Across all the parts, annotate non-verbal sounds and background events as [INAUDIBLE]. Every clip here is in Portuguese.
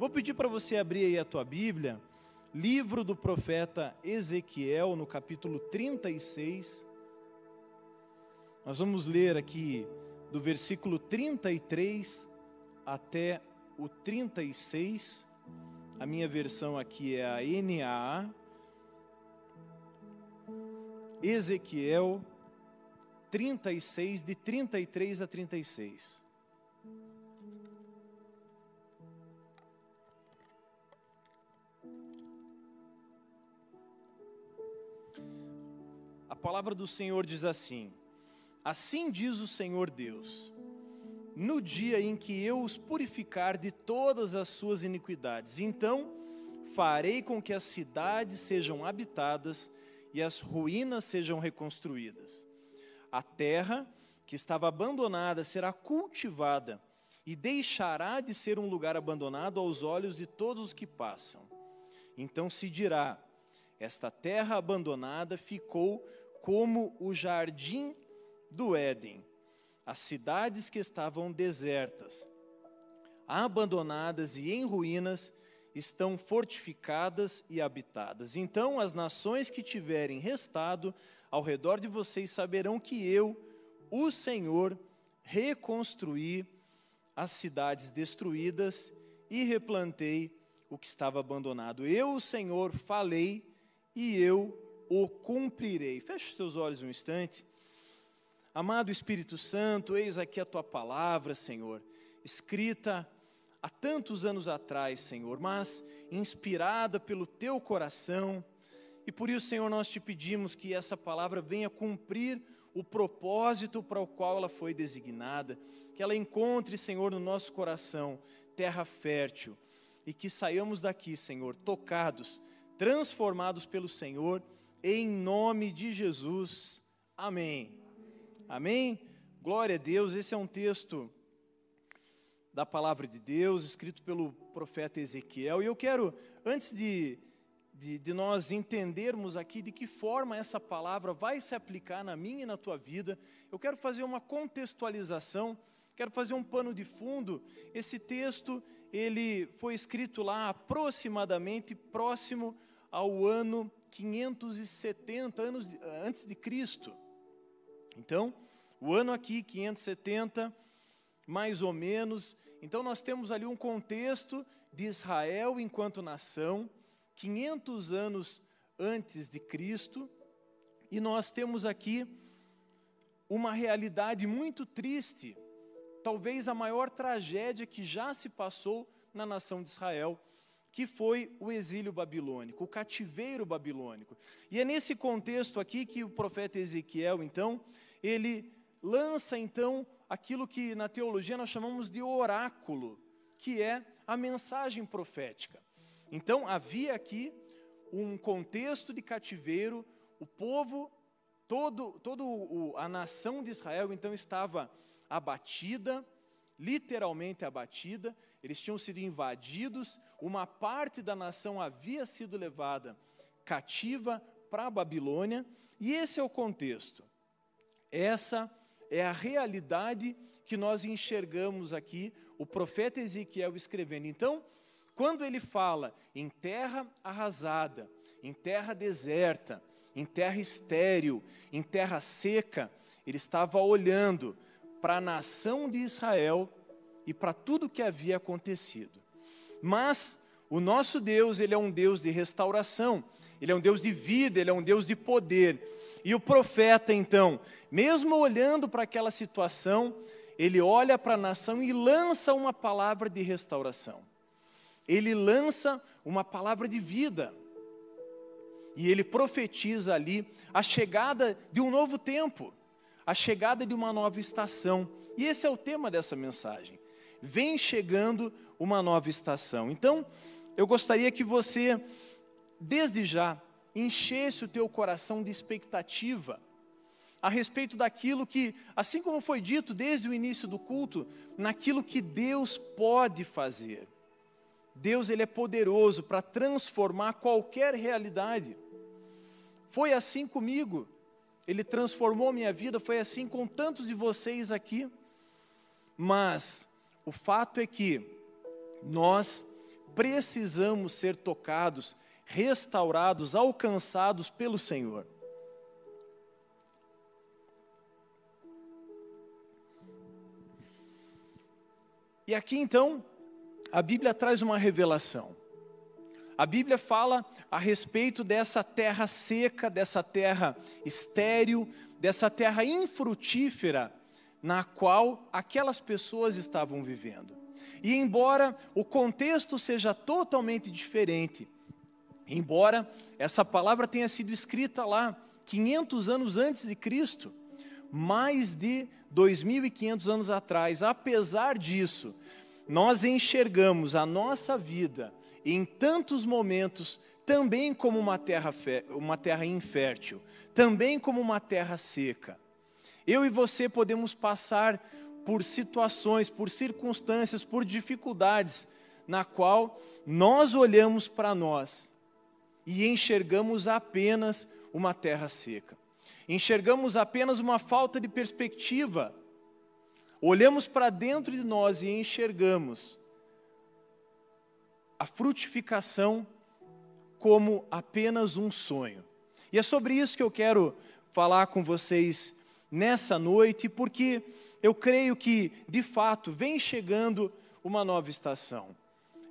Vou pedir para você abrir aí a tua Bíblia, livro do profeta Ezequiel, no capítulo 36. Nós vamos ler aqui do versículo 33 até o 36. A minha versão aqui é a NAA. Ezequiel 36, de 33 a 36. A palavra do Senhor diz assim: Assim diz o Senhor Deus: No dia em que eu os purificar de todas as suas iniquidades, então farei com que as cidades sejam habitadas e as ruínas sejam reconstruídas. A terra que estava abandonada será cultivada e deixará de ser um lugar abandonado aos olhos de todos os que passam. Então se dirá: esta terra abandonada ficou como o jardim do Éden, as cidades que estavam desertas, abandonadas e em ruínas, estão fortificadas e habitadas. Então as nações que tiverem restado ao redor de vocês saberão que eu, o Senhor, reconstruí as cidades destruídas e replantei o que estava abandonado. Eu, o Senhor, falei e eu o cumprirei. Feche os teus olhos um instante. Amado Espírito Santo, eis aqui a tua palavra, Senhor, escrita há tantos anos atrás, Senhor, mas inspirada pelo teu coração. E por isso, Senhor, nós te pedimos que essa palavra venha cumprir o propósito para o qual ela foi designada, que ela encontre, Senhor, no nosso coração terra fértil e que saiamos daqui, Senhor, tocados, transformados pelo Senhor, em nome de Jesus. Amém. Amém. Glória a Deus. Esse é um texto da palavra de Deus, escrito pelo profeta Ezequiel. E eu quero, antes de, de, de, nós entendermos aqui de que forma essa palavra vai se aplicar na minha e na tua vida, eu quero fazer uma contextualização, quero fazer um pano de fundo. Esse texto, ele foi escrito lá aproximadamente próximo ao ano 570 anos antes de Cristo. Então, o ano aqui 570 mais ou menos. Então, nós temos ali um contexto de Israel enquanto nação, 500 anos antes de Cristo, e nós temos aqui uma realidade muito triste, talvez a maior tragédia que já se passou na nação de Israel, que foi o exílio babilônico, o cativeiro babilônico. E é nesse contexto aqui que o profeta Ezequiel, então, ele lança então aquilo que na teologia nós chamamos de oráculo, que é a mensagem profética. Então, havia aqui um contexto de cativeiro, o povo, todo, todo a nação de Israel, então, estava abatida, literalmente abatida, eles tinham sido invadidos, uma parte da nação havia sido levada cativa para a Babilônia, e esse é o contexto. Essa é a realidade que nós enxergamos aqui, o profeta Ezequiel escrevendo. Então, quando ele fala em terra arrasada, em terra deserta, em terra estéril, em terra seca, ele estava olhando para a nação de Israel e para tudo que havia acontecido. Mas o nosso Deus, ele é um Deus de restauração, ele é um Deus de vida, ele é um Deus de poder. E o profeta, então, mesmo olhando para aquela situação, ele olha para a nação e lança uma palavra de restauração. Ele lança uma palavra de vida. E ele profetiza ali a chegada de um novo tempo, a chegada de uma nova estação. E esse é o tema dessa mensagem. Vem chegando uma nova estação. Então, eu gostaria que você, desde já, enchesse o teu coração de expectativa a respeito daquilo que, assim como foi dito desde o início do culto, naquilo que Deus pode fazer. Deus ele é poderoso para transformar qualquer realidade. Foi assim comigo. Ele transformou minha vida, foi assim com tantos de vocês aqui. Mas o fato é que nós precisamos ser tocados, restaurados, alcançados pelo Senhor. E aqui então, a Bíblia traz uma revelação. A Bíblia fala a respeito dessa terra seca, dessa terra estéril, dessa terra infrutífera na qual aquelas pessoas estavam vivendo. E embora o contexto seja totalmente diferente, embora essa palavra tenha sido escrita lá 500 anos antes de Cristo, mais de 2.500 anos atrás. Apesar disso, nós enxergamos a nossa vida em tantos momentos também como uma terra, uma terra infértil, também como uma terra seca. Eu e você podemos passar por situações, por circunstâncias, por dificuldades, na qual nós olhamos para nós e enxergamos apenas uma terra seca enxergamos apenas uma falta de perspectiva. Olhamos para dentro de nós e enxergamos a frutificação como apenas um sonho. E é sobre isso que eu quero falar com vocês nessa noite, porque eu creio que, de fato, vem chegando uma nova estação.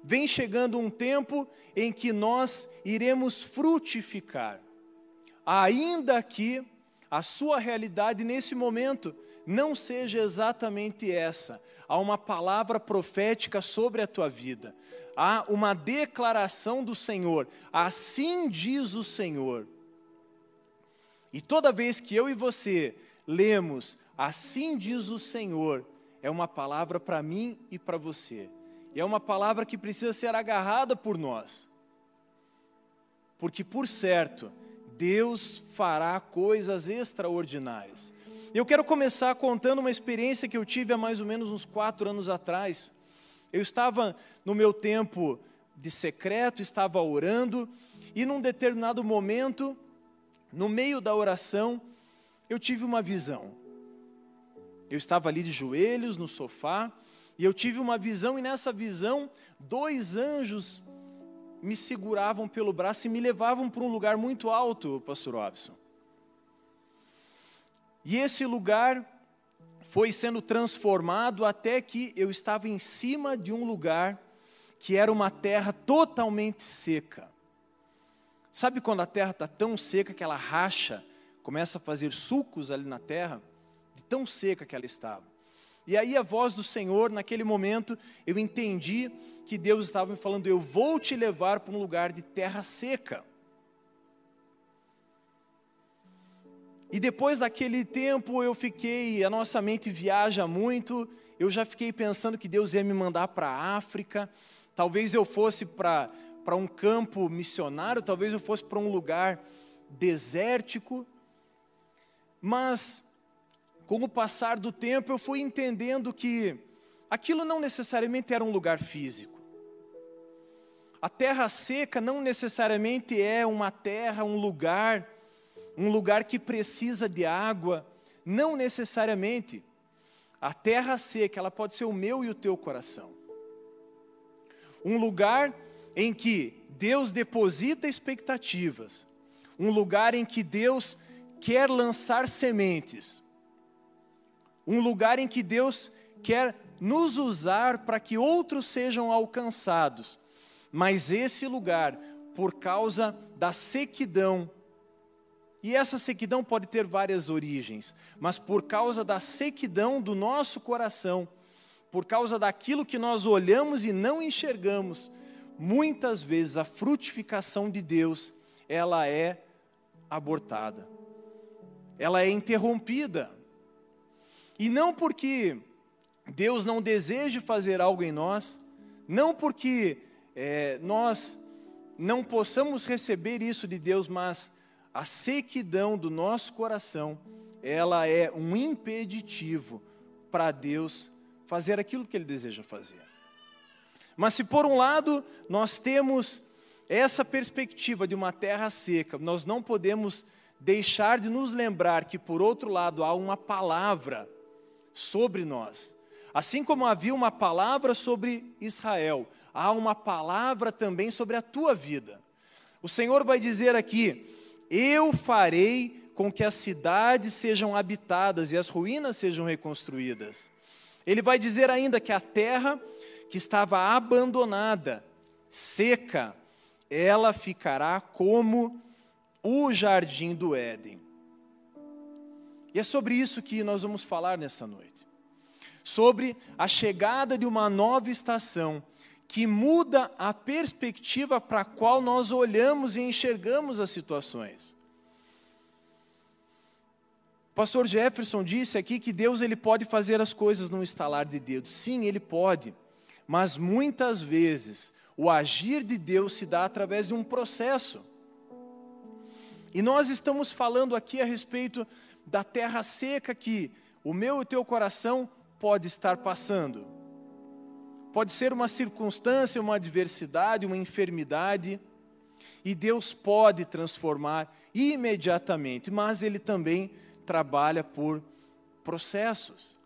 Vem chegando um tempo em que nós iremos frutificar. Ainda que a sua realidade nesse momento não seja exatamente essa. Há uma palavra profética sobre a tua vida. Há uma declaração do Senhor. Assim diz o Senhor. E toda vez que eu e você lemos, assim diz o Senhor, é uma palavra para mim e para você. E é uma palavra que precisa ser agarrada por nós. Porque, por certo, Deus fará coisas extraordinárias. Eu quero começar contando uma experiência que eu tive há mais ou menos uns quatro anos atrás. Eu estava no meu tempo de secreto, estava orando, e num determinado momento, no meio da oração, eu tive uma visão. Eu estava ali de joelhos no sofá, e eu tive uma visão, e nessa visão, dois anjos me seguravam pelo braço e me levavam para um lugar muito alto, pastor Robson. E esse lugar foi sendo transformado até que eu estava em cima de um lugar que era uma terra totalmente seca. Sabe quando a terra está tão seca que ela racha, começa a fazer sulcos ali na terra, de tão seca que ela estava? E aí a voz do Senhor, naquele momento, eu entendi que Deus estava me falando: eu vou te levar para um lugar de terra seca. E depois daquele tempo eu fiquei, a nossa mente viaja muito, eu já fiquei pensando que Deus ia me mandar para a África, talvez eu fosse para, um campo missionário, talvez eu fosse para um lugar desértico, mas com o passar do tempo eu fui entendendo que aquilo não necessariamente era um lugar físico. A terra seca não necessariamente é uma terra, um lugar, um lugar que precisa de água, não necessariamente. A terra seca, ela pode ser o meu e o teu coração. Um lugar em que Deus deposita expectativas, um lugar em que Deus quer lançar sementes, um lugar em que Deus quer nos usar para que outros sejam alcançados, mas esse lugar, por causa da sequidão, e essa sequidão pode ter várias origens, mas por causa da sequidão do nosso coração, por causa daquilo que nós olhamos e não enxergamos, muitas vezes a frutificação de Deus, ela é abortada. Ela é interrompida. E não porque Deus não deseje fazer algo em nós, não porque é, nós não possamos receber isso de Deus, mas a sequidão do nosso coração, ela é um impeditivo para Deus fazer aquilo que Ele deseja fazer. Mas se por um lado nós temos essa perspectiva de uma terra seca, nós não podemos deixar de nos lembrar que por outro lado há uma palavra sobre nós. Assim como havia uma palavra sobre Israel, há uma palavra também sobre a tua vida. O Senhor vai dizer aqui: Eu farei com que as cidades sejam habitadas e as ruínas sejam reconstruídas. Ele vai dizer ainda que a terra que estava abandonada, seca, ela ficará como o jardim do Éden. E é sobre isso que nós vamos falar nessa noite. Sobre a chegada de uma nova estação que muda a perspectiva para a qual nós olhamos e enxergamos as situações. O pastor Jefferson disse aqui que Deus ele pode fazer as coisas num estalar de dedos. Sim, ele pode. Mas muitas vezes o agir de Deus se dá através de um processo. E nós estamos falando aqui a respeito da terra seca que o meu e o teu coração pode estar passando. Pode ser uma circunstância, uma adversidade, uma enfermidade, e Deus pode transformar imediatamente, mas Ele também trabalha por processos.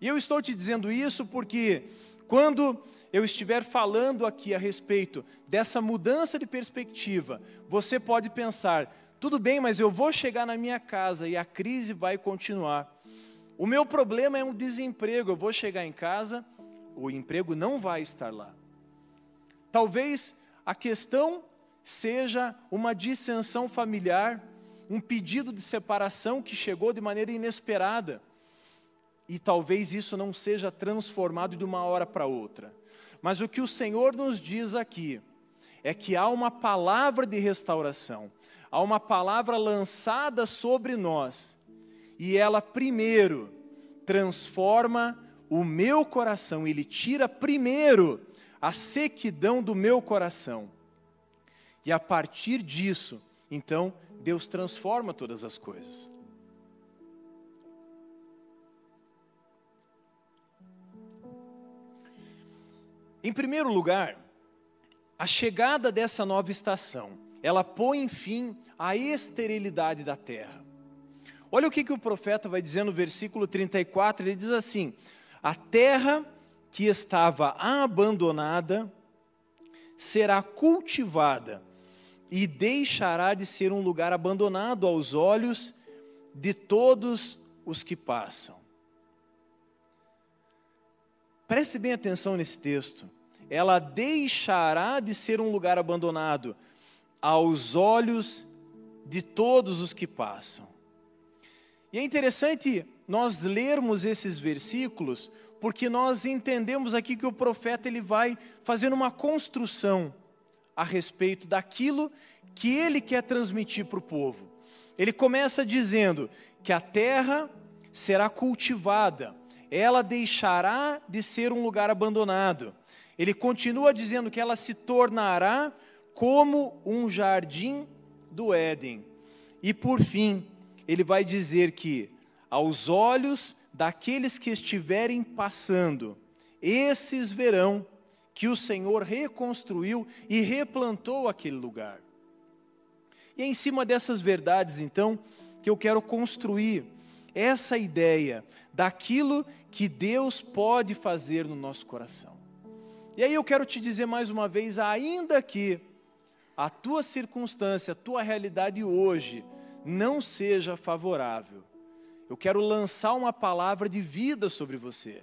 E eu estou te dizendo isso porque quando eu estiver falando aqui a respeito dessa mudança de perspectiva, você pode pensar: tudo bem, mas eu vou chegar na minha casa e a crise vai continuar. O meu problema é um desemprego, eu vou chegar em casa, o emprego não vai estar lá. Talvez a questão seja uma dissensão familiar, um pedido de separação que chegou de maneira inesperada. E talvez isso não seja transformado de uma hora para outra. Mas o que o Senhor nos diz aqui é que há uma palavra de restauração, há uma palavra lançada sobre nós, e ela primeiro transforma o meu coração, ele tira primeiro a sequidão do meu coração. E a partir disso, então, Deus transforma todas as coisas. Em primeiro lugar, a chegada dessa nova estação, ela põe fim à esterilidade da terra. Olha o que, que o profeta vai dizer no versículo 34, ele diz assim: A terra que estava abandonada será cultivada e deixará de ser um lugar abandonado aos olhos de todos os que passam. Preste bem atenção nesse texto. Ela deixará de ser um lugar abandonado aos olhos de todos os que passam. E é interessante nós lermos esses versículos, porque nós entendemos aqui que o profeta ele vai fazendo uma construção a respeito daquilo que ele quer transmitir para o povo. Ele começa dizendo que a terra será cultivada, ela deixará de ser um lugar abandonado. Ele continua dizendo que ela se tornará como um jardim do Éden. E por fim, ele vai dizer que aos olhos daqueles que estiverem passando, esses verão que o Senhor reconstruiu e replantou aquele lugar. E é em cima dessas verdades, então, que eu quero construir essa ideia daquilo que Deus pode fazer no nosso coração. E aí eu quero te dizer mais uma vez, ainda que a tua circunstância, a tua realidade hoje não seja favorável, eu quero lançar uma palavra de vida sobre você.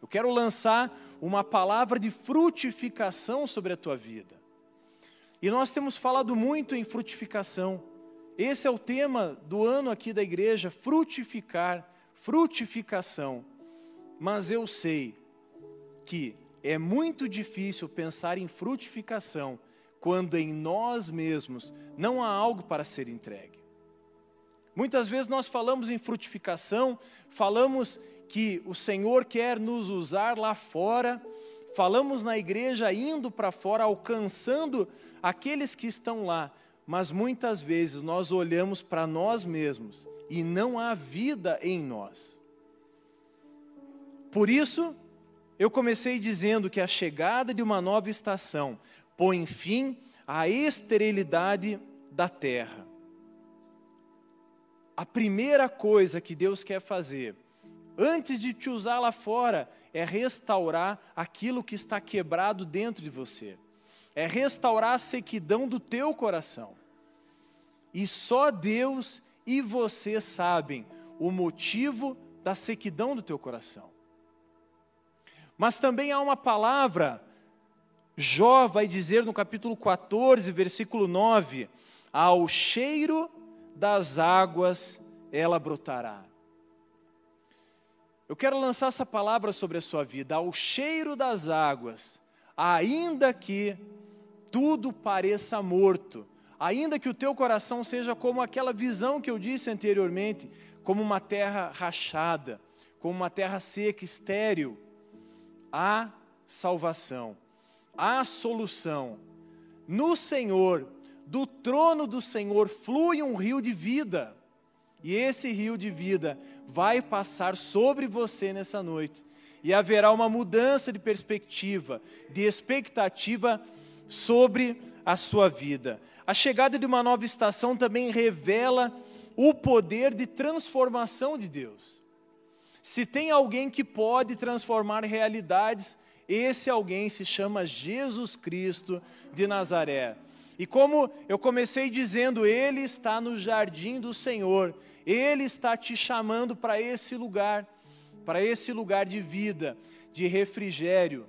Eu quero lançar uma palavra de frutificação sobre a tua vida. E nós temos falado muito em frutificação. Esse é o tema do ano aqui da igreja: frutificar, frutificação. Mas eu sei que é muito difícil pensar em frutificação quando em nós mesmos não há algo para ser entregue. Muitas vezes nós falamos em frutificação, falamos que o Senhor quer nos usar lá fora, falamos na igreja indo para fora, alcançando aqueles que estão lá, mas muitas vezes nós olhamos para nós mesmos e não há vida em nós. Por isso, eu comecei dizendo que a chegada de uma nova estação põe fim à esterilidade da terra a primeira coisa que Deus quer fazer antes de te usar lá fora, é restaurar aquilo que está quebrado dentro de você. É restaurar a sequidão do teu coração. E só Deus e você sabem o motivo da sequidão do teu coração. Mas também há uma palavra, Jó vai dizer no capítulo 14, versículo 9: Ao cheiro das águas ela brotará. Eu quero lançar essa palavra sobre a sua vida, ao cheiro das águas, ainda que tudo pareça morto, ainda que o teu coração seja como aquela visão que eu disse anteriormente, como uma terra rachada, como uma terra seca, estéril, há salvação, há solução. No Senhor, do trono do Senhor flui um rio de vida. E esse rio de vida vai passar sobre você nessa noite. E haverá uma mudança de perspectiva, de expectativa sobre a sua vida. A chegada de uma nova estação também revela o poder de transformação de Deus. Se tem alguém que pode transformar realidades, esse alguém se chama Jesus Cristo de Nazaré. E como eu comecei dizendo, ele está no jardim do Senhor, ele está te chamando para esse lugar, para esse lugar de vida, de refrigério,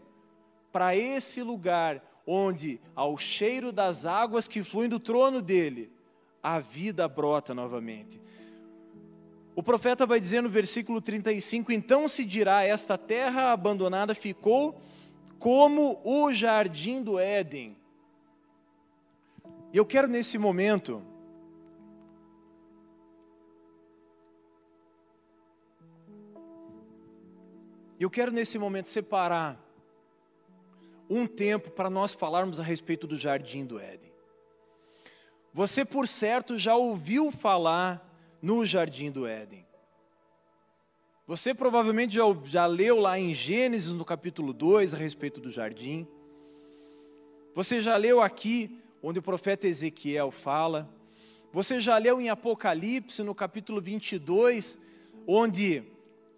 para esse lugar onde, ao cheiro das águas que fluem do trono dele, a vida brota novamente. O profeta vai dizer no versículo 35: Então se dirá: Esta terra abandonada ficou como o jardim do Éden. Eu quero nesse momento Eu quero nesse momento separar um tempo para nós falarmos a respeito do jardim do Éden. Você, por certo, já ouviu falar no jardim do Éden. Você provavelmente já, já leu lá em Gênesis, no capítulo 2, a respeito do jardim. Você já leu aqui, onde o profeta Ezequiel fala. Você já leu em Apocalipse, no capítulo 22, onde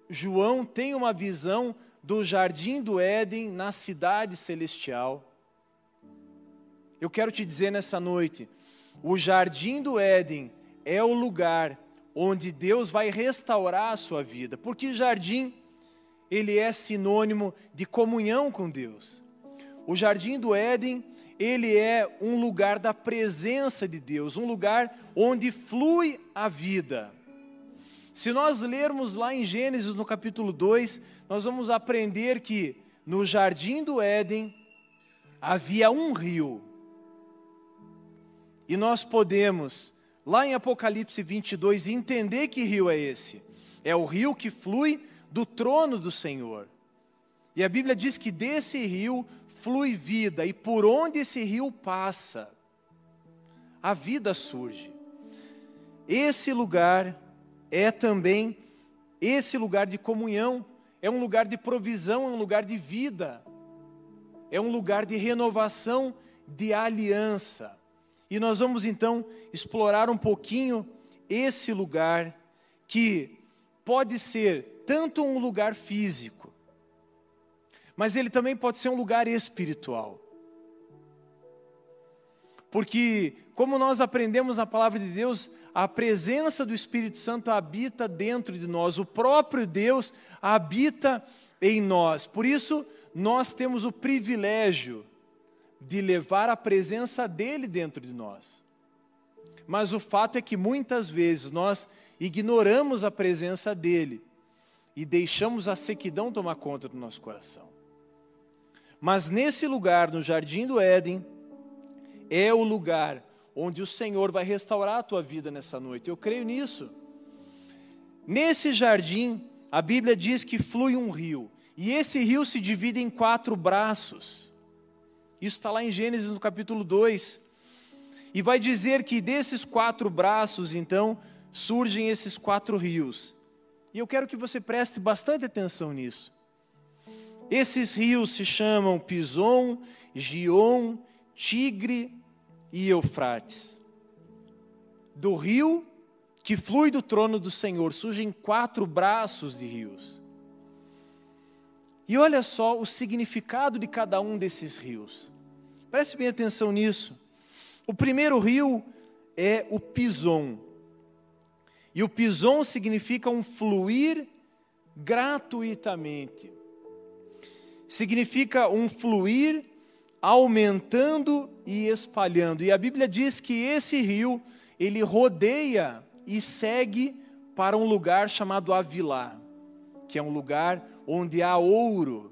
João tem uma visão do jardim do Éden na cidade celestial. Eu quero te dizer nessa noite: o jardim do Éden é o lugar onde Deus vai restaurar a sua vida, porque jardim ele é sinônimo de comunhão com Deus. O jardim do Éden, ele é um lugar da presença de Deus, um lugar onde flui a vida. Se nós lermos lá em Gênesis, no capítulo 2, nós vamos aprender que no jardim do Éden havia um rio. E nós podemos, lá em Apocalipse 22, entender que rio é esse. É o rio que flui do trono do Senhor. E a Bíblia diz que desse rio flui vida, e por onde esse rio passa, a vida surge. Esse lugar é também esse lugar de comunhão, é um lugar de provisão, é um lugar de vida, é um lugar de renovação, de aliança. E nós vamos então explorar um pouquinho esse lugar que pode ser tanto um lugar físico, mas ele também pode ser um lugar espiritual. Porque, como nós aprendemos na palavra de Deus, a presença do Espírito Santo habita dentro de nós, o próprio Deus habita em nós. Por isso, nós temos o privilégio de levar a presença dele dentro de nós. Mas o fato é que muitas vezes nós ignoramos a presença dele e deixamos a sequidão tomar conta do nosso coração. Mas nesse lugar, no jardim do Éden, é o lugar onde o Senhor vai restaurar a tua vida nessa noite. Eu creio nisso. Nesse jardim, a Bíblia diz que flui um rio, e esse rio se divide em quatro braços. Isso está lá em Gênesis no capítulo 2. E vai dizer que desses quatro braços, então, surgem esses quatro rios. E eu quero que você preste bastante atenção nisso. Esses rios se chamam Pison, Gion, Tigre e Eufrates. Do rio que flui do trono do Senhor surgem quatro braços de rios. E olha só o significado de cada um desses rios. Preste bem atenção nisso. O primeiro rio é o Pison. E o Pison significa um fluir gratuitamente. Significa um fluir aumentando e espalhando. E a Bíblia diz que esse rio, ele rodeia e segue para um lugar chamado Avilá, que é um lugar onde há ouro.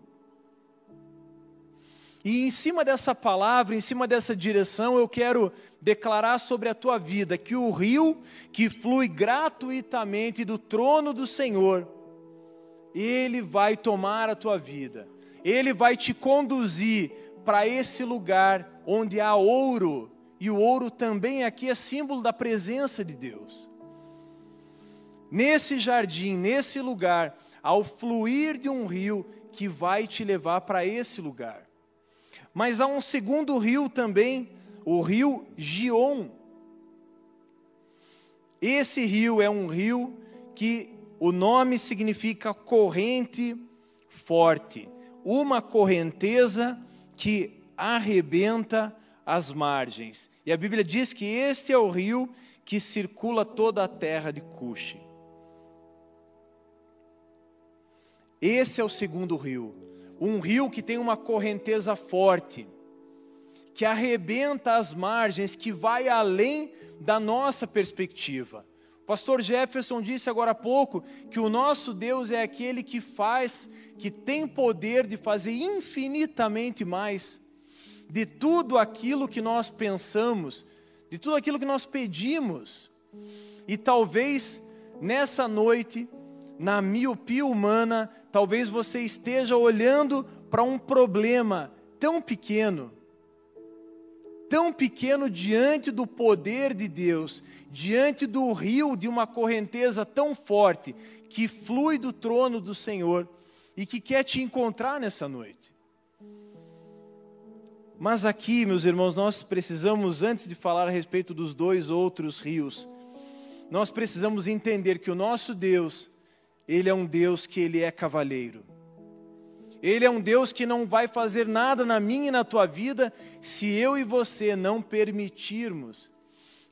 E em cima dessa palavra, em cima dessa direção, eu quero declarar sobre a tua vida que o rio que flui gratuitamente do trono do Senhor, ele vai tomar a tua vida, ele vai te conduzir para esse lugar onde há ouro, e o ouro também aqui é símbolo da presença de Deus. Nesse jardim, nesse lugar, ao fluir de um rio que vai te levar para esse lugar. Mas há um segundo rio também, o rio Gion. Esse rio é um rio que o nome significa corrente forte, uma correnteza que arrebenta as margens. E a Bíblia diz que este é o rio que circula toda a terra de Cuxi. Esse é o segundo rio. Um rio que tem uma correnteza forte, que arrebenta as margens, que vai além da nossa perspectiva. Pastor Jefferson disse agora há pouco que o nosso Deus é aquele que faz, que tem poder de fazer infinitamente mais de tudo aquilo que nós pensamos, de tudo aquilo que nós pedimos. E talvez nessa noite, na miopia humana, talvez você esteja olhando para um problema tão pequeno, tão pequeno diante do poder de Deus, diante do rio de uma correnteza tão forte que flui do trono do Senhor e que quer te encontrar nessa noite. Mas aqui, meus irmãos, nós precisamos, antes de falar a respeito dos dois outros rios, nós precisamos entender que o nosso Deus, ele é um Deus que ele é cavalheiro. Ele é um Deus que não vai fazer nada na minha e na tua vida se eu e você não permitirmos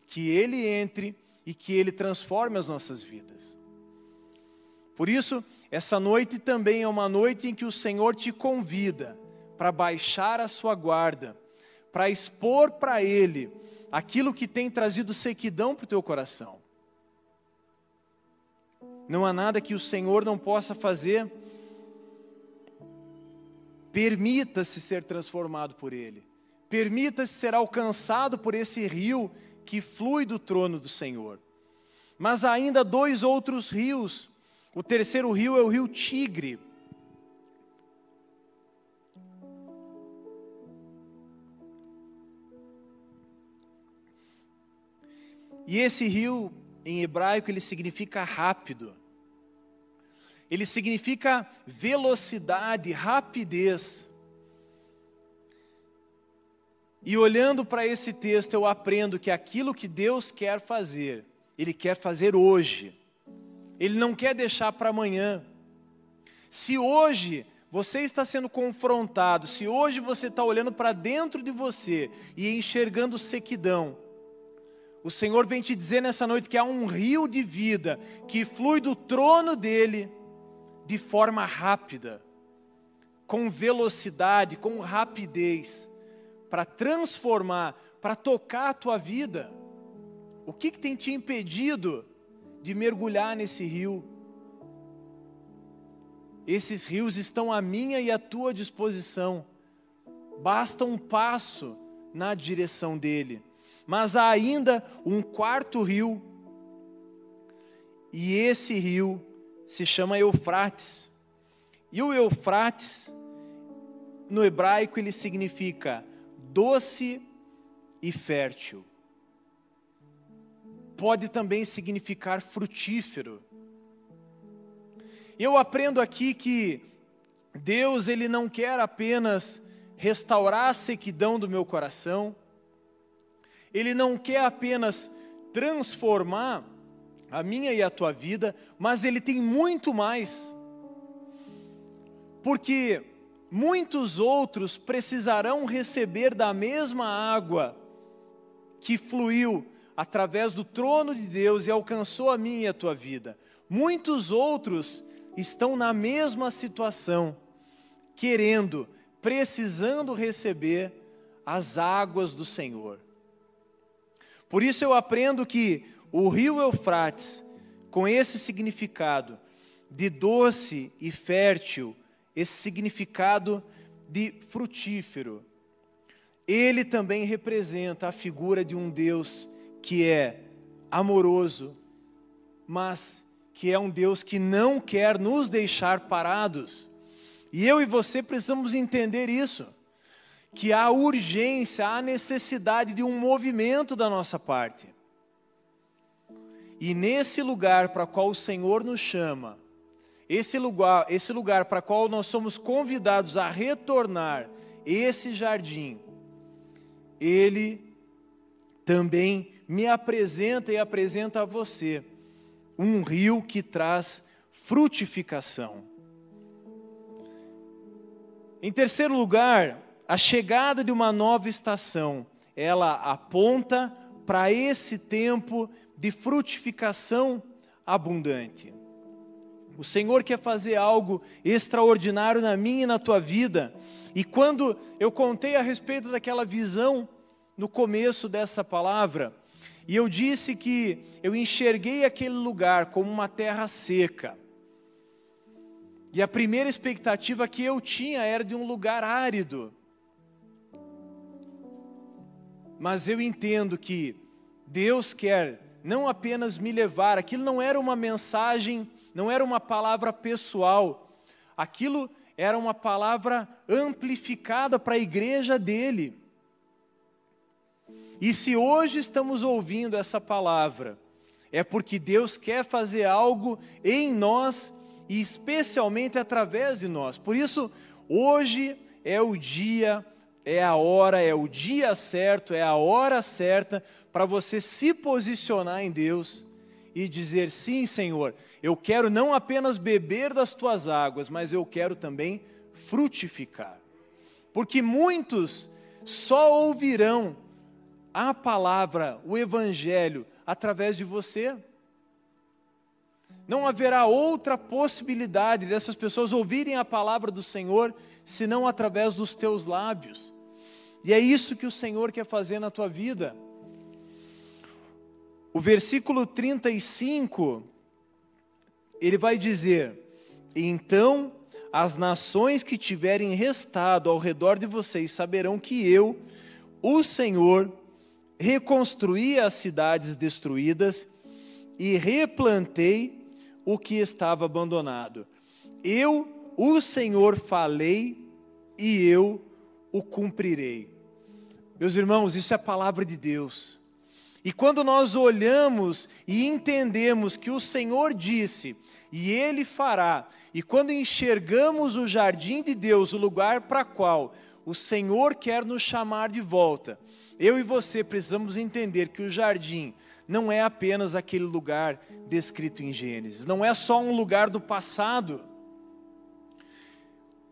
que ele entre e que ele transforme as nossas vidas. Por isso, essa noite também é uma noite em que o Senhor te convida para baixar a sua guarda, para expor para Ele aquilo que tem trazido sequidão para o teu coração. Não há nada que o Senhor não possa fazer. Permita-se ser transformado por Ele. Permita-se ser alcançado por esse rio que flui do trono do Senhor. Mas ainda dois outros rios. O terceiro rio é o rio Tigre. E esse rio, em hebraico, ele significa rápido ele significa velocidade, rapidez. E olhando para esse texto, eu aprendo que aquilo que Deus quer fazer, Ele quer fazer hoje. Ele não quer deixar para amanhã. Se hoje você está sendo confrontado, se hoje você está olhando para dentro de você e enxergando sequidão, o Senhor vem te dizer nessa noite que há um rio de vida que flui do trono dele de forma rápida, com velocidade, com rapidez, para transformar, para tocar a tua vida. O que, que tem te impedido de mergulhar nesse rio? Esses rios estão à minha e à tua disposição, basta um passo na direção dele. Mas há ainda um quarto rio, e esse rio se chama Eufrates. E o Eufrates, no hebraico, ele significa doce e fértil. Pode também significar frutífero. Eu aprendo aqui que Deus ele não quer apenas restaurar a sequidão do meu coração, Ele não quer apenas transformar a minha e a tua vida, mas Ele tem muito mais. porque muitos outros precisarão receber da mesma água que fluiu através do trono de Deus e alcançou a minha e a tua vida. Muitos outros estão na mesma situação, querendo, precisando receber as águas do Senhor. Por isso eu aprendo que o rio Eufrates, com esse significado de doce e fértil, esse significado de frutífero, ele também representa a figura de um Deus que é amoroso, mas que é um Deus que não quer nos deixar parados. E eu e você precisamos entender isso, que há urgência, há necessidade de um movimento da nossa parte. E nesse lugar para qual o Senhor nos chama, esse lugar, esse lugar para qual nós somos convidados a retornar, esse jardim, ele também me apresenta e apresenta a você um rio que traz frutificação. Em terceiro lugar, a chegada de uma nova estação, ela aponta para esse tempo de frutificação abundante. O Senhor quer fazer algo extraordinário na minha e na tua vida. E quando eu contei a respeito daquela visão no começo dessa palavra, e eu disse que eu enxerguei aquele lugar como uma terra seca. E a primeira expectativa que eu tinha era de um lugar árido. Mas eu entendo que Deus quer não apenas me levar, aquilo não era uma mensagem não era uma palavra pessoal, aquilo era uma palavra amplificada para a igreja dele. E se hoje estamos ouvindo essa palavra, é porque Deus quer fazer algo em nós e especialmente através de nós. Por isso, hoje é o dia, é a hora, é o dia certo, é a hora certa para você se posicionar em Deus e dizer: sim, Senhor, eu quero não apenas beber das tuas águas, mas eu quero também frutificar. Porque muitos só ouvirão a palavra, o evangelho, através de você. Não haverá outra possibilidade dessas pessoas ouvirem a palavra do Senhor senão através dos teus lábios. E é isso que o Senhor quer fazer na tua vida. O versículo 35 ele vai dizer: Então as nações que tiverem restado ao redor de vocês saberão que eu, o Senhor, reconstruí as cidades destruídas e replantei o que estava abandonado. Eu, o Senhor, falei e eu o cumprirei. Meus irmãos, isso é a palavra de Deus. E quando nós olhamos e entendemos que o Senhor disse, e Ele fará, e quando enxergamos o jardim de Deus, o lugar para qual o Senhor quer nos chamar de volta, eu e você precisamos entender que o jardim não é apenas aquele lugar descrito em Gênesis, não é só um lugar do passado.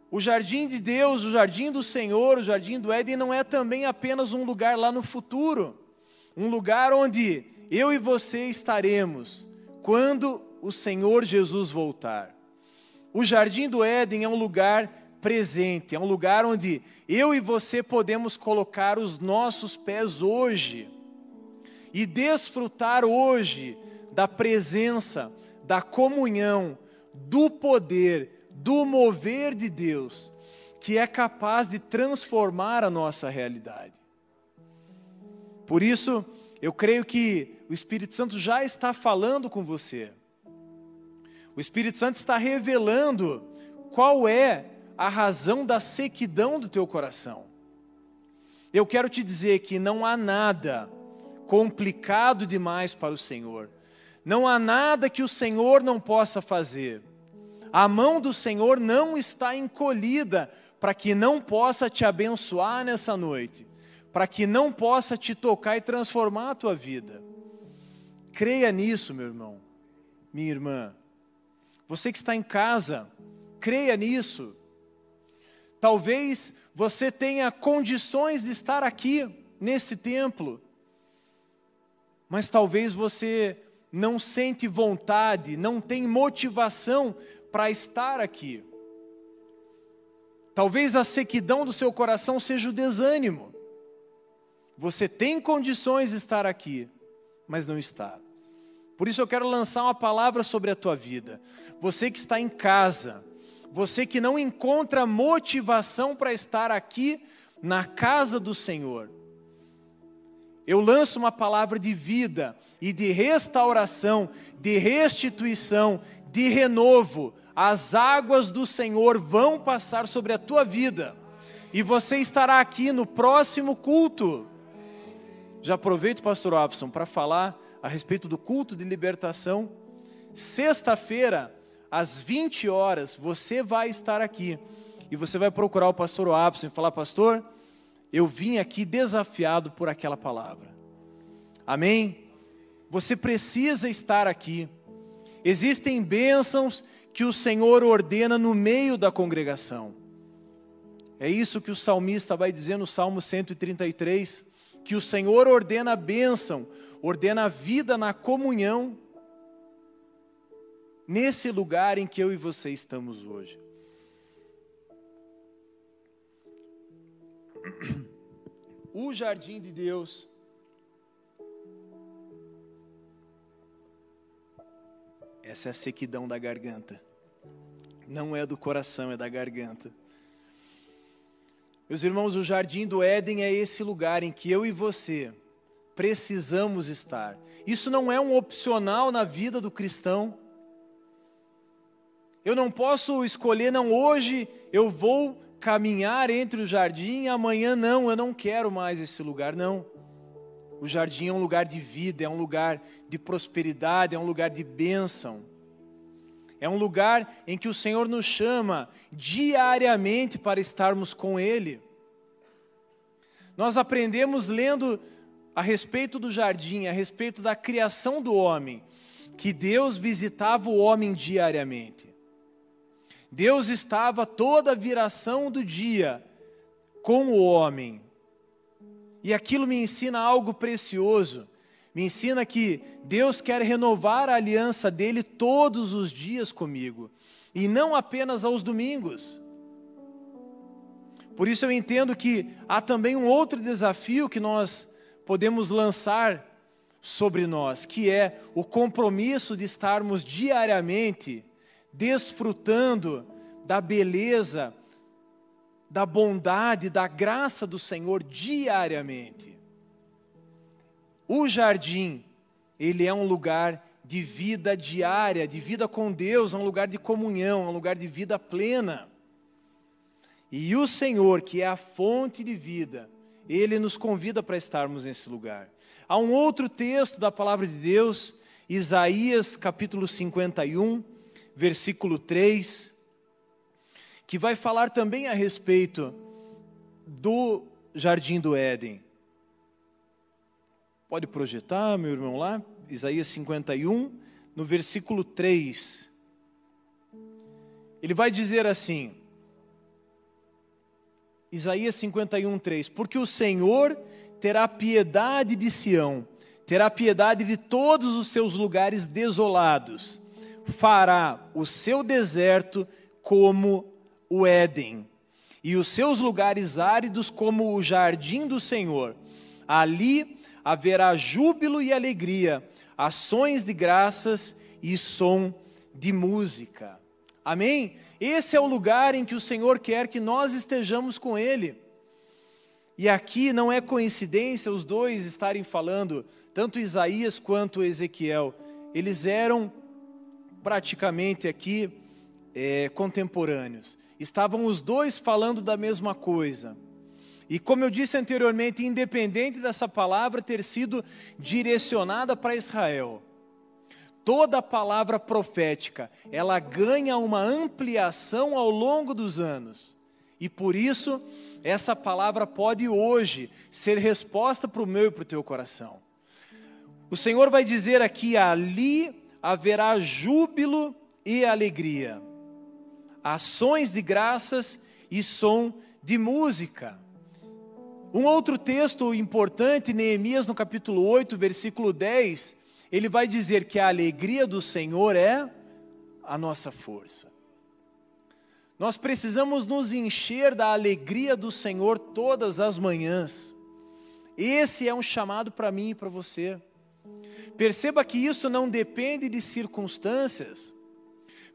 O jardim de Deus, o jardim do Senhor, o jardim do Éden não é também apenas um lugar lá no futuro um lugar onde eu e você estaremos quando o Senhor Jesus voltar. O jardim do Éden é um lugar presente, é um lugar onde eu e você podemos colocar os nossos pés hoje e desfrutar hoje da presença, da comunhão, do poder, do mover de Deus, que é capaz de transformar a nossa realidade. Por isso, eu creio que o Espírito Santo já está falando com você. O Espírito Santo está revelando qual é a razão da sequidão do teu coração. Eu quero te dizer que não há nada complicado demais para o Senhor. Não há nada que o Senhor não possa fazer. A mão do Senhor não está encolhida para que não possa te abençoar nessa noite para que não possa te tocar e transformar a tua vida. Creia nisso, meu irmão, minha irmã. Você que está em casa, creia nisso. Talvez você tenha condições de estar aqui nesse templo, mas talvez você não sente vontade, não tem motivação para estar aqui. Talvez a sequidão do seu coração seja o desânimo. Você tem condições de estar aqui, mas não está. Por isso eu quero lançar uma palavra sobre a tua vida. Você que está em casa, você que não encontra motivação para estar aqui na casa do Senhor. Eu lanço uma palavra de vida e de restauração, de restituição, de renovo. As águas do Senhor vão passar sobre a tua vida. E você estará aqui no próximo culto. Já aproveito, pastor Robson, para falar a respeito do culto de libertação. Sexta-feira, às 20 horas, você vai estar aqui. E você vai procurar o pastor Robson e falar, pastor, eu vim aqui desafiado por aquela palavra. Amém? Você precisa estar aqui. Existem bênçãos que o Senhor ordena no meio da congregação. É isso que o salmista vai dizer no Salmo 133, que o Senhor ordena a bênção, ordena a vida na comunhão, nesse lugar em que eu e você estamos hoje. O jardim de Deus Essa é a sequidão da garganta. Não é do coração, é da garganta. Meus irmãos, o jardim do Éden é esse lugar em que eu e você precisamos estar. Isso não é um opcional na vida do cristão. Eu não posso escolher, não, hoje eu vou caminhar entre o jardim, amanhã não, eu não quero mais esse lugar, não. O jardim é um lugar de vida, é um lugar de prosperidade, é um lugar de bênção. É um lugar em que o Senhor nos chama diariamente para estarmos com Ele. Nós aprendemos lendo a respeito do jardim, a respeito da criação do homem, que Deus visitava o homem diariamente. Deus estava toda a viração do dia com o homem. E aquilo me ensina algo precioso. Me ensina que Deus quer renovar a aliança dele todos os dias comigo, e não apenas aos domingos. Por isso eu entendo que há também um outro desafio que nós podemos lançar sobre nós, que é o compromisso de estarmos diariamente desfrutando da beleza da bondade, da graça do Senhor diariamente. O jardim, ele é um lugar de vida diária, de vida com Deus, é um lugar de comunhão, é um lugar de vida plena. E o Senhor, que é a fonte de vida, ele nos convida para estarmos nesse lugar. Há um outro texto da palavra de Deus, Isaías capítulo 51, versículo 3, que vai falar também a respeito do jardim do Éden. Pode projetar, meu irmão, lá, Isaías 51, no versículo 3. Ele vai dizer assim, Isaías 51, 3: Porque o Senhor terá piedade de Sião, terá piedade de todos os seus lugares desolados, fará o seu deserto como o Éden, e os seus lugares áridos como o jardim do Senhor. Ali haverá júbilo e alegria, ações de graças e som de música. Amém? Esse é o lugar em que o Senhor quer que nós estejamos com Ele. E aqui não é coincidência os dois estarem falando, tanto Isaías quanto Ezequiel. Eles eram praticamente aqui é, contemporâneos estavam os dois falando da mesma coisa. E como eu disse anteriormente, independente dessa palavra ter sido direcionada para Israel, toda palavra profética, ela ganha uma ampliação ao longo dos anos. E por isso, essa palavra pode hoje ser resposta para o meu e para o teu coração. O Senhor vai dizer aqui: ali haverá júbilo e alegria ações de graças e som de música. Um outro texto importante, Neemias, no capítulo 8, versículo 10, ele vai dizer que a alegria do Senhor é a nossa força. Nós precisamos nos encher da alegria do Senhor todas as manhãs. Esse é um chamado para mim e para você. Perceba que isso não depende de circunstâncias.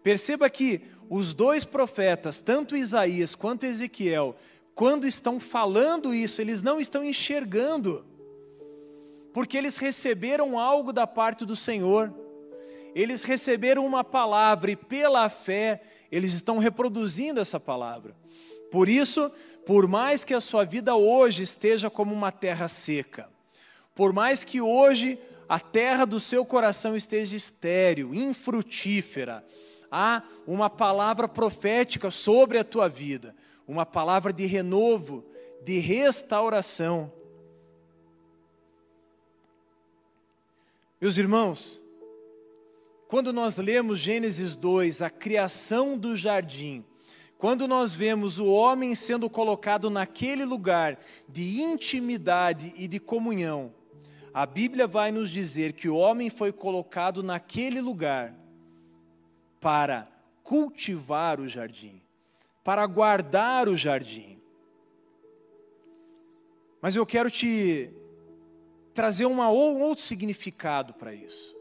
Perceba que os dois profetas, tanto Isaías quanto Ezequiel, quando estão falando isso, eles não estão enxergando, porque eles receberam algo da parte do Senhor, eles receberam uma palavra e pela fé eles estão reproduzindo essa palavra. Por isso, por mais que a sua vida hoje esteja como uma terra seca, por mais que hoje a terra do seu coração esteja estéril, infrutífera, há uma palavra profética sobre a tua vida uma palavra de renovo, de restauração. Meus irmãos, quando nós lemos Gênesis 2, a criação do jardim, quando nós vemos o homem sendo colocado naquele lugar de intimidade e de comunhão, a Bíblia vai nos dizer que o homem foi colocado naquele lugar para cultivar o jardim para guardar o jardim. Mas eu quero te trazer uma, um outro significado para isso.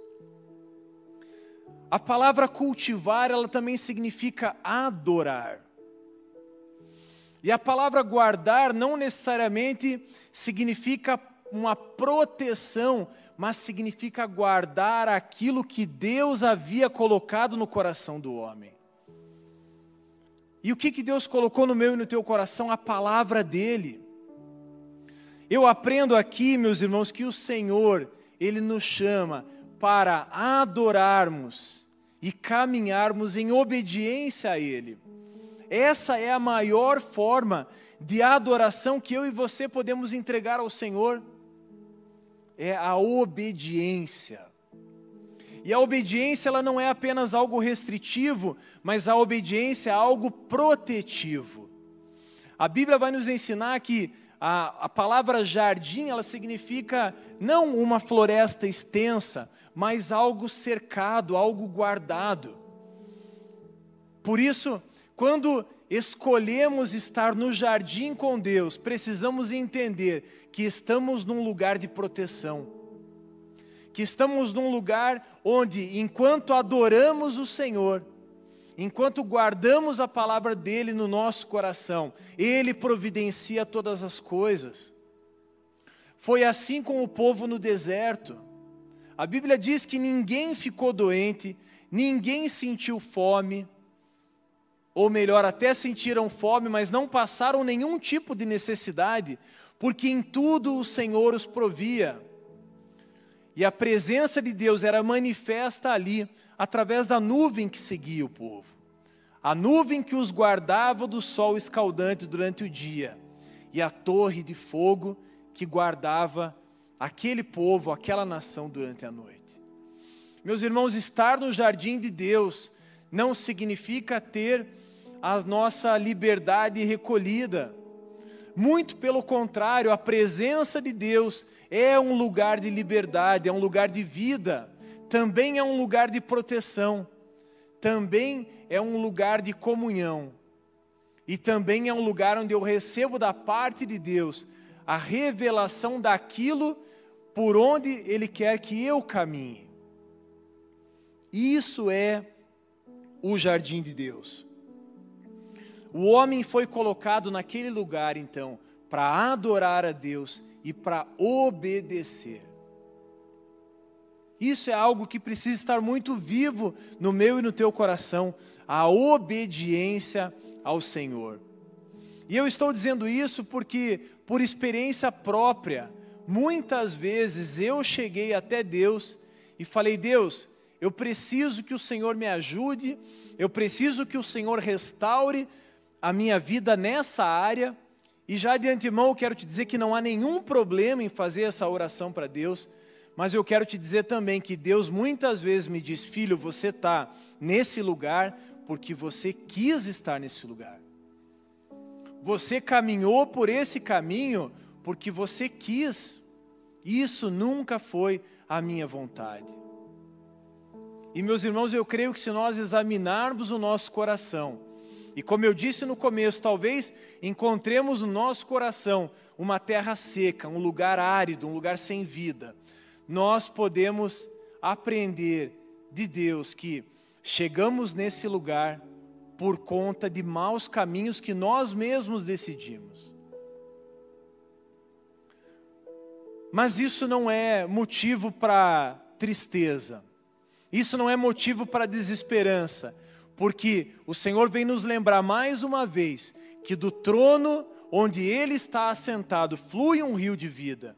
A palavra cultivar, ela também significa adorar. E a palavra guardar não necessariamente significa uma proteção, mas significa guardar aquilo que Deus havia colocado no coração do homem. E o que, que Deus colocou no meu e no teu coração? A palavra dEle. Eu aprendo aqui, meus irmãos, que o Senhor, Ele nos chama para adorarmos e caminharmos em obediência a Ele. Essa é a maior forma de adoração que eu e você podemos entregar ao Senhor. É a obediência. E a obediência ela não é apenas algo restritivo, mas a obediência é algo protetivo. A Bíblia vai nos ensinar que a, a palavra jardim ela significa não uma floresta extensa, mas algo cercado, algo guardado. Por isso, quando escolhemos estar no jardim com Deus, precisamos entender que estamos num lugar de proteção que estamos num lugar onde, enquanto adoramos o Senhor, enquanto guardamos a palavra dele no nosso coração, ele providencia todas as coisas. Foi assim com o povo no deserto. A Bíblia diz que ninguém ficou doente, ninguém sentiu fome, ou melhor, até sentiram fome, mas não passaram nenhum tipo de necessidade, porque em tudo o Senhor os provia. E a presença de Deus era manifesta ali, através da nuvem que seguia o povo. A nuvem que os guardava do sol escaldante durante o dia, e a torre de fogo que guardava aquele povo, aquela nação durante a noite. Meus irmãos, estar no jardim de Deus não significa ter a nossa liberdade recolhida. Muito pelo contrário, a presença de Deus é um lugar de liberdade, é um lugar de vida, também é um lugar de proteção, também é um lugar de comunhão, e também é um lugar onde eu recebo da parte de Deus a revelação daquilo por onde Ele quer que eu caminhe. Isso é o jardim de Deus. O homem foi colocado naquele lugar, então, para adorar a Deus e para obedecer. Isso é algo que precisa estar muito vivo no meu e no teu coração, a obediência ao Senhor. E eu estou dizendo isso porque, por experiência própria, muitas vezes eu cheguei até Deus e falei: Deus, eu preciso que o Senhor me ajude, eu preciso que o Senhor restaure a minha vida nessa área, e já de antemão eu quero te dizer que não há nenhum problema em fazer essa oração para Deus, mas eu quero te dizer também que Deus muitas vezes me diz: Filho, você está nesse lugar porque você quis estar nesse lugar. Você caminhou por esse caminho porque você quis. Isso nunca foi a minha vontade. E meus irmãos, eu creio que se nós examinarmos o nosso coração, e como eu disse no começo, talvez encontremos no nosso coração uma terra seca, um lugar árido, um lugar sem vida, nós podemos aprender de Deus que chegamos nesse lugar por conta de maus caminhos que nós mesmos decidimos. Mas isso não é motivo para tristeza, isso não é motivo para desesperança, porque o Senhor vem nos lembrar mais uma vez que do trono onde Ele está assentado flui um rio de vida.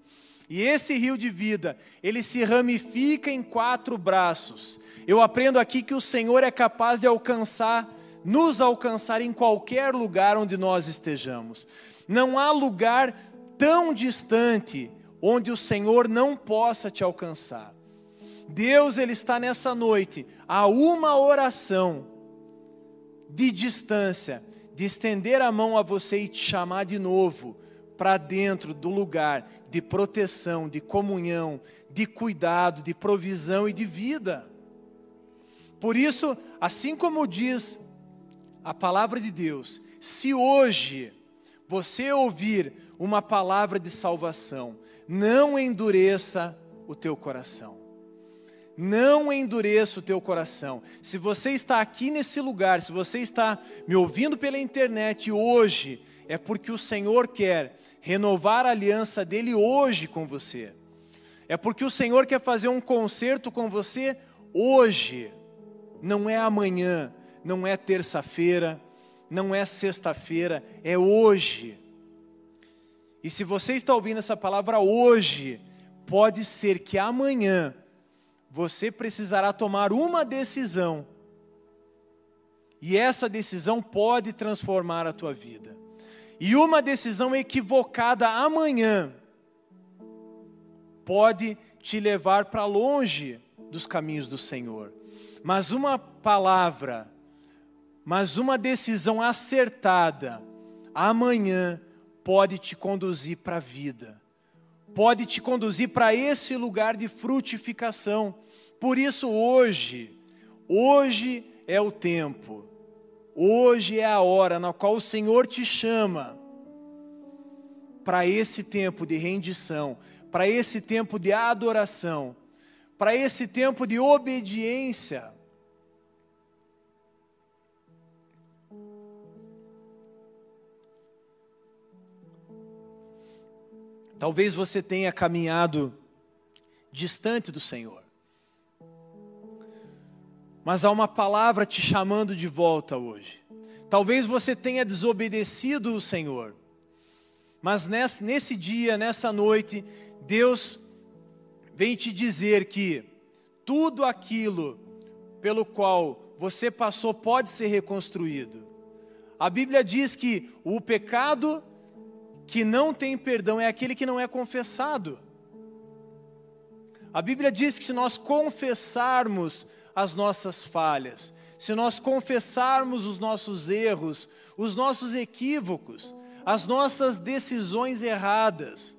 E esse rio de vida, ele se ramifica em quatro braços. Eu aprendo aqui que o Senhor é capaz de alcançar, nos alcançar em qualquer lugar onde nós estejamos. Não há lugar tão distante onde o Senhor não possa te alcançar. Deus ele está nessa noite a uma oração de distância, de estender a mão a você e te chamar de novo para dentro do lugar de proteção, de comunhão, de cuidado, de provisão e de vida. Por isso, assim como diz a palavra de Deus, se hoje você ouvir uma palavra de salvação, não endureça o teu coração. Não endureça o teu coração. Se você está aqui nesse lugar, se você está me ouvindo pela internet hoje, é porque o Senhor quer renovar a aliança dele hoje com você. É porque o Senhor quer fazer um concerto com você hoje. Não é amanhã, não é terça-feira, não é sexta-feira, é hoje. E se você está ouvindo essa palavra hoje, pode ser que amanhã você precisará tomar uma decisão. E essa decisão pode transformar a tua vida. E uma decisão equivocada amanhã pode te levar para longe dos caminhos do Senhor. Mas uma palavra, mas uma decisão acertada amanhã pode te conduzir para a vida, pode te conduzir para esse lugar de frutificação. Por isso, hoje, hoje é o tempo, hoje é a hora na qual o Senhor te chama para esse tempo de rendição, para esse tempo de adoração, para esse tempo de obediência. Talvez você tenha caminhado distante do Senhor. Mas há uma palavra te chamando de volta hoje. Talvez você tenha desobedecido o Senhor. Mas nesse, dia, nessa noite, Deus vem te dizer que tudo aquilo pelo qual você passou pode ser reconstruído. A Bíblia diz que o pecado que não tem perdão é aquele que não é confessado. A Bíblia diz que se nós confessarmos as nossas falhas, se nós confessarmos os nossos erros, os nossos equívocos, as nossas decisões erradas,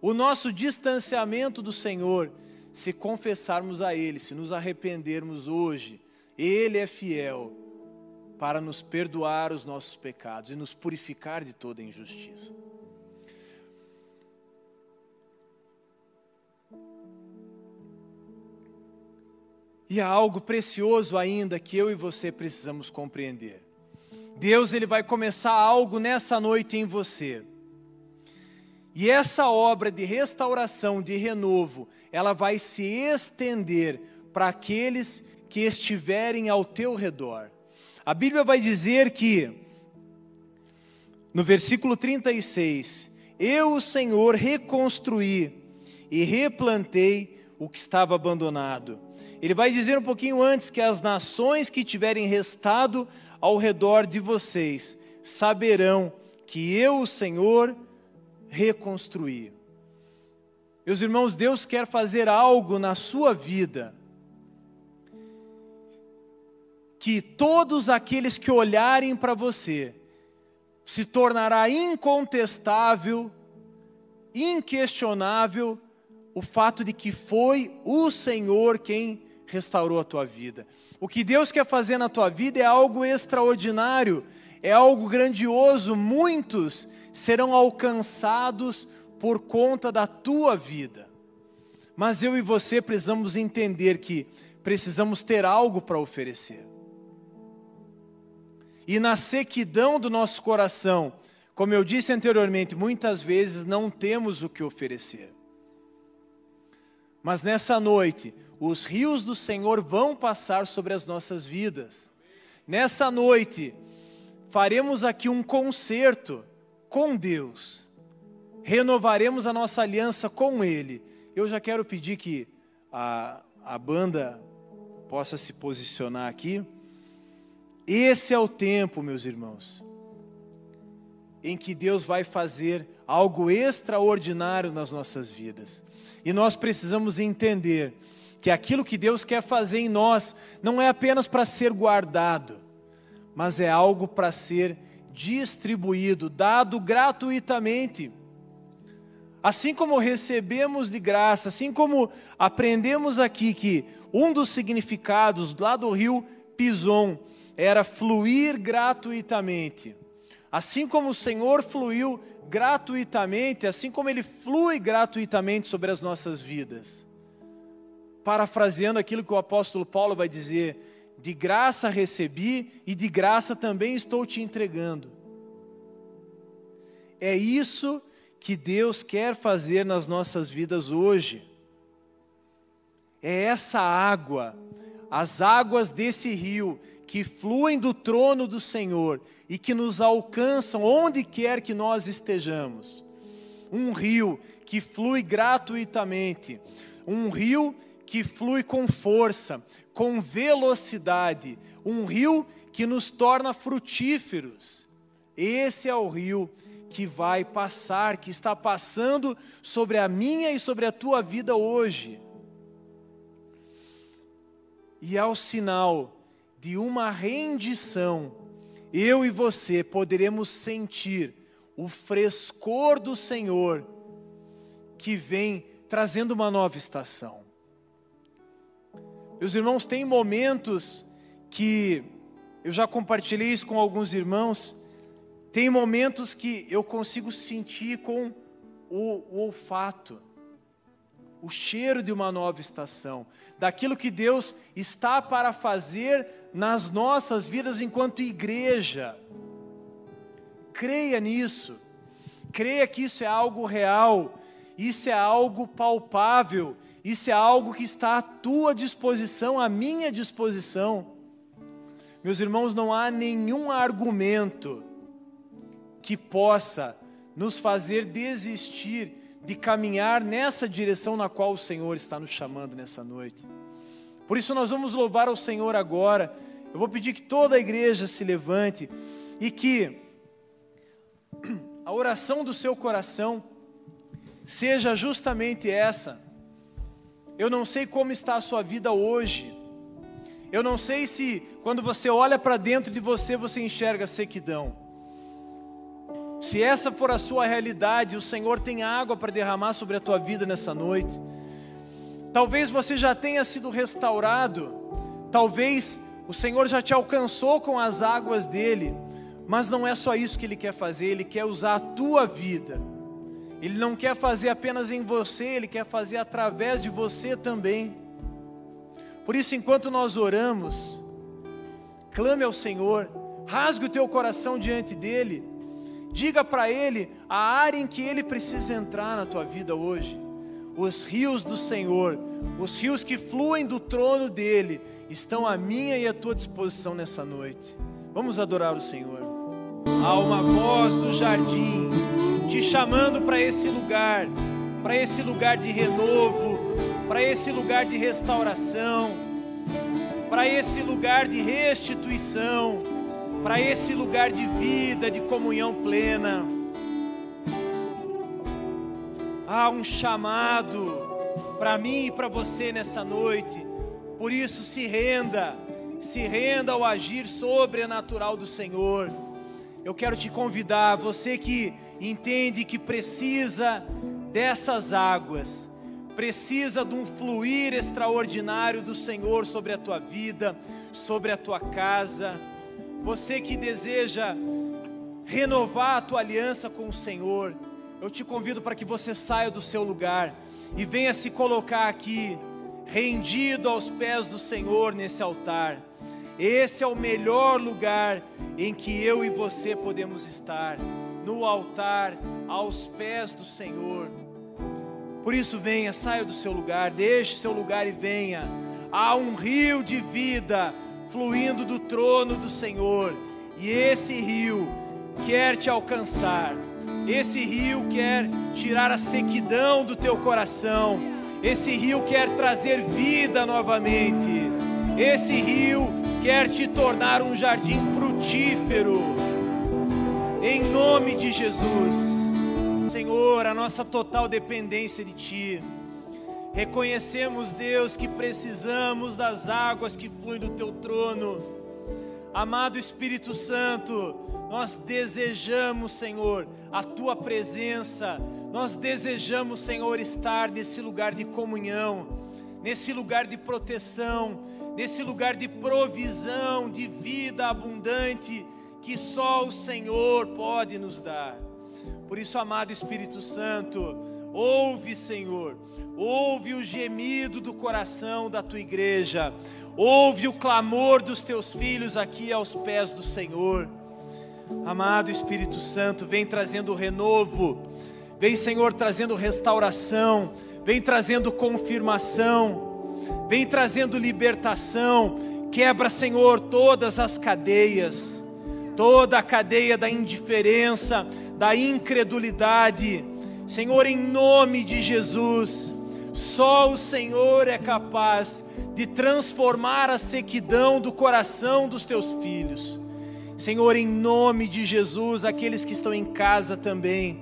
o nosso distanciamento do Senhor, se confessarmos a Ele, se nos arrependermos hoje, Ele é fiel para nos perdoar os nossos pecados e nos purificar de toda injustiça. E há algo precioso ainda que eu e você precisamos compreender. Deus ele vai começar algo nessa noite em você. E essa obra de restauração, de renovo, ela vai se estender para aqueles que estiverem ao teu redor. A Bíblia vai dizer que, no versículo 36, eu, o Senhor, reconstruí e replantei o que estava abandonado. Ele vai dizer um pouquinho antes que as nações que tiverem restado ao redor de vocês saberão que eu, o Senhor, reconstruí. Meus irmãos, Deus quer fazer algo na sua vida que todos aqueles que olharem para você se tornará incontestável, inquestionável o fato de que foi o Senhor quem restaurou a tua vida. O que Deus quer fazer na tua vida é algo extraordinário, é algo grandioso. Muitos serão alcançados por conta da tua vida. Mas eu e você precisamos entender que precisamos ter algo para oferecer. E na sequidão do nosso coração, como eu disse anteriormente, muitas vezes não temos o que oferecer. Mas nessa noite, os rios do Senhor vão passar sobre as nossas vidas. Nessa noite, faremos aqui um concerto com Deus, renovaremos a nossa aliança com Ele. Eu já quero pedir que a, a banda possa se posicionar aqui. Esse é o tempo, meus irmãos, em que Deus vai fazer algo extraordinário nas nossas vidas. E nós precisamos entender que aquilo que Deus quer fazer em nós não é apenas para ser guardado, mas é algo para ser distribuído, dado gratuitamente. Assim como recebemos de graça, assim como aprendemos aqui que um dos significados lá do rio Pison era fluir gratuitamente. Assim como o Senhor fluiu gratuitamente, assim como Ele flui gratuitamente sobre as nossas vidas. Parafraseando aquilo que o apóstolo Paulo vai dizer: de graça recebi e de graça também estou te entregando. É isso que Deus quer fazer nas nossas vidas hoje. É essa água, as águas desse rio que fluem do trono do Senhor e que nos alcançam onde quer que nós estejamos. Um rio que flui gratuitamente, um rio que flui com força, com velocidade, um rio que nos torna frutíferos. Esse é o rio que vai passar, que está passando sobre a minha e sobre a tua vida hoje. E é o sinal de uma rendição, eu e você poderemos sentir o frescor do Senhor que vem trazendo uma nova estação. Meus irmãos, tem momentos que eu já compartilhei isso com alguns irmãos, tem momentos que eu consigo sentir com o, o olfato, o cheiro de uma nova estação, daquilo que Deus está para fazer nas nossas vidas enquanto igreja. Creia nisso, creia que isso é algo real, isso é algo palpável, isso é algo que está à tua disposição, à minha disposição. Meus irmãos, não há nenhum argumento que possa nos fazer desistir de caminhar nessa direção na qual o Senhor está nos chamando nessa noite. Por isso nós vamos louvar ao Senhor agora. Eu vou pedir que toda a igreja se levante e que [CLEARS THROAT] a oração do seu coração seja justamente essa. Eu não sei como está a sua vida hoje. Eu não sei se quando você olha para dentro de você você enxerga sequidão. Se essa for a sua realidade, o Senhor tem água para derramar sobre a tua vida nessa noite. Talvez você já tenha sido restaurado, talvez o Senhor já te alcançou com as águas dele, mas não é só isso que ele quer fazer, ele quer usar a tua vida. Ele não quer fazer apenas em você, ele quer fazer através de você também. Por isso, enquanto nós oramos, clame ao Senhor, rasgue o teu coração diante dele, diga para ele a área em que ele precisa entrar na tua vida hoje os rios do Senhor, os rios que fluem do trono dele, estão à minha e à tua disposição nessa noite. Vamos adorar o Senhor. Há uma voz do jardim te chamando para esse lugar, para esse lugar de renovo, para esse lugar de restauração, para esse lugar de restituição, para esse lugar de vida, de comunhão plena há um chamado para mim e para você nessa noite. Por isso, se renda, se renda ao agir sobrenatural do Senhor. eu quero te convidar, você que entende que precisa dessas águas, precisa de um fluir extraordinário do Senhor sobre a tua vida, sobre a tua casa, você que deseja renovar a tua aliança com o Senhor, eu te convido para que você saia do seu lugar e venha se colocar aqui, rendido aos pés do Senhor nesse altar. Esse é o melhor lugar em que eu e você podemos estar, no altar, aos pés do Senhor. Por isso, venha, saia do seu lugar, deixe seu lugar e venha. Há um rio de vida fluindo do trono do Senhor, e esse rio quer te alcançar. Esse rio quer tirar a sequidão do teu coração. Esse rio quer trazer vida novamente. Esse rio quer te tornar um jardim frutífero. Em nome de Jesus. Senhor, a nossa total dependência de Ti. Reconhecemos, Deus, que precisamos das águas que fluem do Teu trono. Amado Espírito Santo, nós desejamos, Senhor, a Tua presença. Nós desejamos, Senhor, estar nesse lugar de comunhão, nesse lugar de proteção, nesse lugar de provisão, de vida abundante que só o Senhor pode nos dar. Por isso, amado Espírito Santo, ouve, Senhor, ouve o gemido do coração da tua igreja, ouve o clamor dos teus filhos aqui aos pés do Senhor. Amado Espírito Santo, vem trazendo renovo, vem, Senhor, trazendo restauração, vem trazendo confirmação, vem trazendo libertação. Quebra, Senhor, todas as cadeias, toda a cadeia da indiferença, da incredulidade. Senhor, em nome de Jesus, só o Senhor é capaz de transformar a sequidão do coração dos teus filhos. Senhor, em nome de Jesus, aqueles que estão em casa também.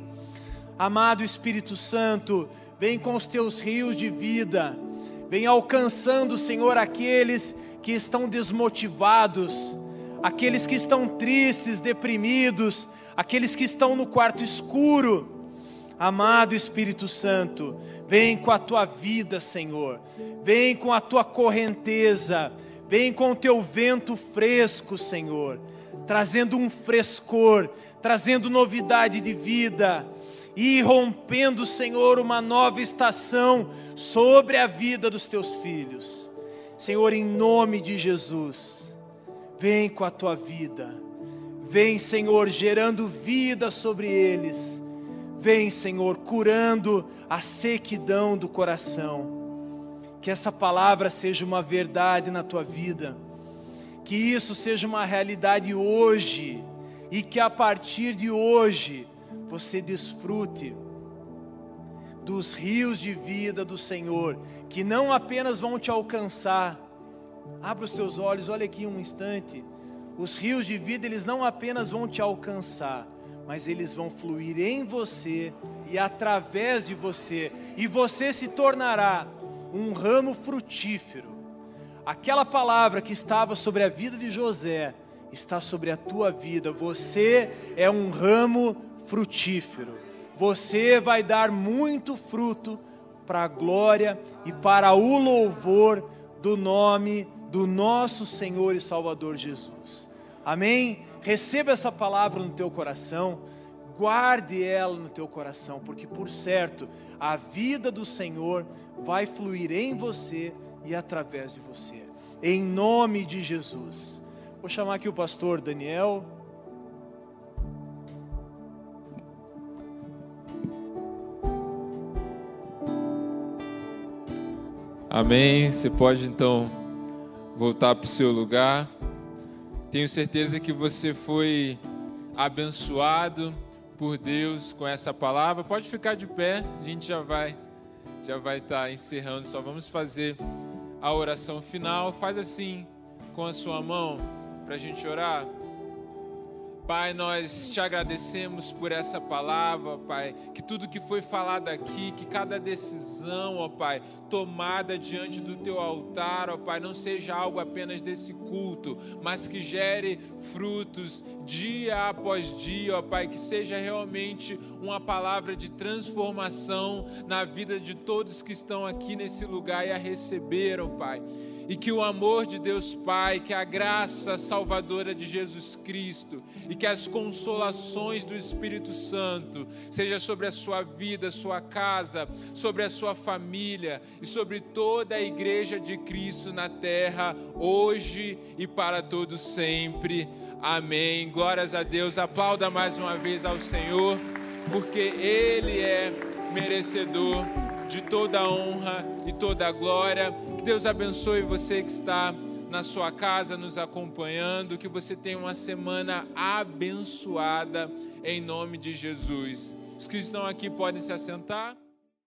Amado Espírito Santo, vem com os teus rios de vida, vem alcançando, Senhor, aqueles que estão desmotivados, aqueles que estão tristes, deprimidos, aqueles que estão no quarto escuro. Amado Espírito Santo, vem com a tua vida, Senhor, vem com a tua correnteza, vem com o teu vento fresco, Senhor, trazendo um frescor, trazendo novidade de vida. E rompendo, Senhor, uma nova estação sobre a vida dos teus filhos. Senhor, em nome de Jesus, vem com a tua vida. Vem, Senhor, gerando vida sobre eles. Vem, Senhor, curando a sequidão do coração. Que essa palavra seja uma verdade na tua vida. Que isso seja uma realidade hoje. E que a partir de hoje você desfrute dos rios de vida do Senhor, que não apenas vão te alcançar. Abra os teus olhos, olha aqui um instante os rios de vida, eles não apenas vão te alcançar, mas eles vão fluir em você e através de você, e você se tornará um ramo frutífero. Aquela palavra que estava sobre a vida de José está sobre a tua vida. Você é um ramo frutífero. Você vai dar muito fruto para a glória e para o louvor do nome do nosso Senhor e Salvador Jesus. Amém? Receba essa palavra no teu coração, guarde ela no teu coração, porque por certo a vida do Senhor vai fluir em você e através de você. Em nome de Jesus. Vou chamar aqui o pastor Daniel. Amém. Você pode então voltar para o seu lugar. Tenho certeza que você foi abençoado por Deus com essa palavra. Pode ficar de pé, a gente já vai já vai estar tá encerrando, só vamos fazer a oração final. Faz assim com a sua mão para a gente orar. Pai, nós te agradecemos por essa palavra, Pai, que tudo que foi falado aqui, que cada decisão, ó Pai, tomada diante do teu altar, ó Pai, não seja algo apenas desse culto, mas que gere frutos dia após dia, ó Pai, que seja realmente uma palavra de transformação na vida de todos que estão aqui nesse lugar e a receberam, Pai e que o amor de Deus Pai, que a graça salvadora de Jesus Cristo e que as consolações do Espírito Santo seja sobre a sua vida, sua casa, sobre a sua família e sobre toda a igreja de Cristo na terra, hoje e para todos sempre. Amém. Glórias a Deus. Aplauda mais uma vez ao Senhor, porque ele é merecedor de toda a honra e toda a glória. Que Deus abençoe você que está na sua casa nos acompanhando. Que você tenha uma semana abençoada em nome de Jesus. Os que estão aqui podem se assentar.